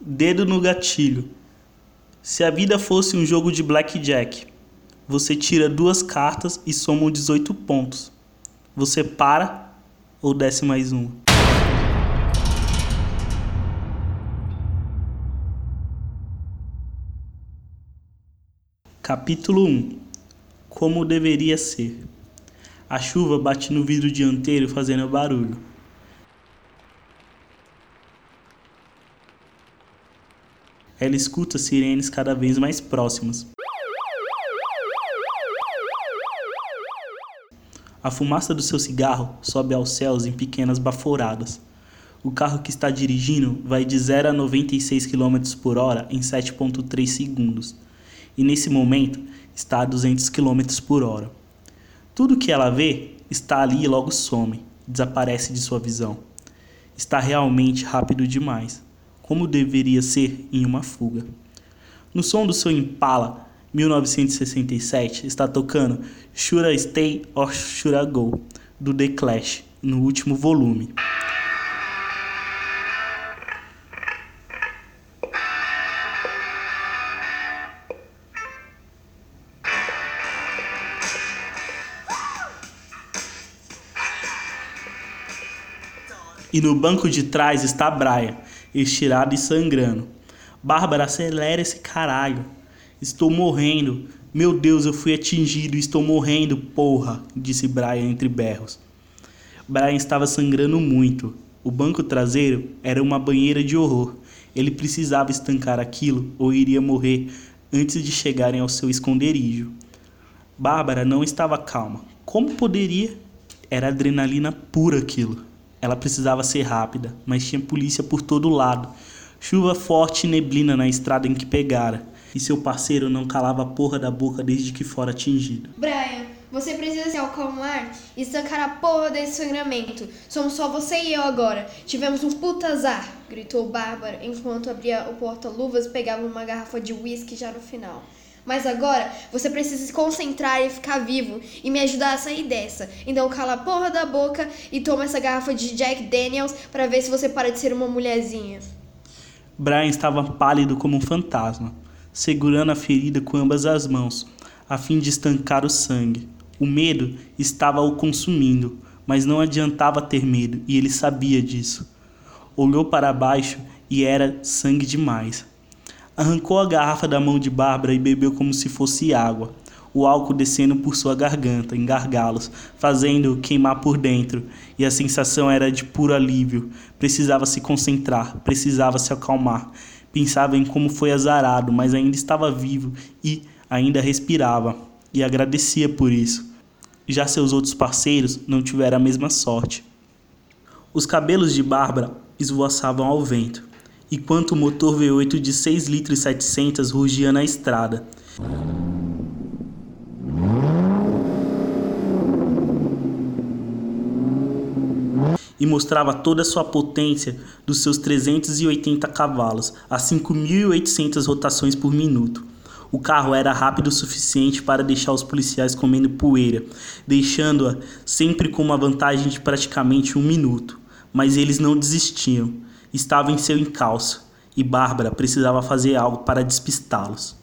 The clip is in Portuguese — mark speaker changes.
Speaker 1: Dedo no gatilho. Se a vida fosse um jogo de blackjack, você tira duas cartas e soma 18 pontos. Você para ou desce mais uma? Capítulo 1 Como deveria ser. A chuva bate no vidro dianteiro fazendo barulho. Ela escuta sirenes cada vez mais próximas. A fumaça do seu cigarro sobe aos céus em pequenas baforadas. O carro que está dirigindo vai de 0 a 96 km por hora em 7,3 segundos e nesse momento está a 200 km por hora. Tudo que ela vê está ali e logo some, desaparece de sua visão. Está realmente rápido demais, como deveria ser em uma fuga. No som do seu Impala 1967 está tocando Should I Stay or Should I Go do The Clash no último volume. E no banco de trás está Brian, estirado e sangrando. Bárbara, acelera esse caralho. Estou morrendo. Meu Deus, eu fui atingido e estou morrendo, porra, disse Brian entre berros. Brian estava sangrando muito. O banco traseiro era uma banheira de horror. Ele precisava estancar aquilo ou iria morrer antes de chegarem ao seu esconderijo. Bárbara não estava calma. Como poderia? Era adrenalina pura aquilo. Ela precisava ser rápida, mas tinha polícia por todo lado. Chuva forte e neblina na estrada em que pegara. E seu parceiro não calava a porra da boca desde que fora atingido.
Speaker 2: Brian, você precisa se acalmar e estancar a porra desse sangramento. Somos só você e eu agora. Tivemos um puta azar, gritou Bárbara enquanto abria o porta-luvas e pegava uma garrafa de uísque já no final. Mas agora você precisa se concentrar e ficar vivo e me ajudar a sair dessa. Então cala a porra da boca e toma essa garrafa de Jack Daniels para ver se você para de ser uma mulherzinha.
Speaker 1: Brian estava pálido como um fantasma, segurando a ferida com ambas as mãos, a fim de estancar o sangue. O medo estava o consumindo, mas não adiantava ter medo e ele sabia disso. Olhou para baixo e era sangue demais. Arrancou a garrafa da mão de Bárbara e bebeu como se fosse água, o álcool descendo por sua garganta, em gargalos, fazendo-o queimar por dentro, e a sensação era de puro alívio. Precisava se concentrar, precisava se acalmar. Pensava em como foi azarado, mas ainda estava vivo e ainda respirava, e agradecia por isso. Já seus outros parceiros não tiveram a mesma sorte. Os cabelos de Bárbara esvoaçavam ao vento enquanto o motor V8 de 6 litros e 700 rugia na estrada. E mostrava toda a sua potência dos seus 380 cavalos, a 5.800 rotações por minuto. O carro era rápido o suficiente para deixar os policiais comendo poeira, deixando-a sempre com uma vantagem de praticamente um minuto. Mas eles não desistiam estava em seu encalço e Bárbara precisava fazer algo para despistá-los.